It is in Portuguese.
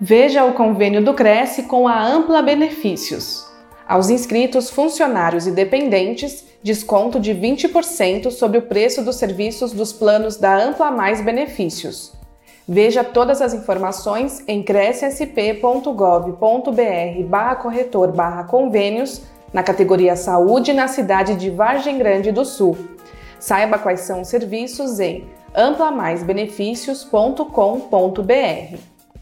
Veja o convênio do Cresce com a Ampla Benefícios. Aos inscritos, funcionários e dependentes, desconto de 20% sobre o preço dos serviços dos planos da Ampla Mais Benefícios. Veja todas as informações em crescsp.gov.br barra corretor barra convênios na categoria Saúde na cidade de Vargem Grande do Sul. Saiba quais são os serviços em amplamaisbenefícios.com.br.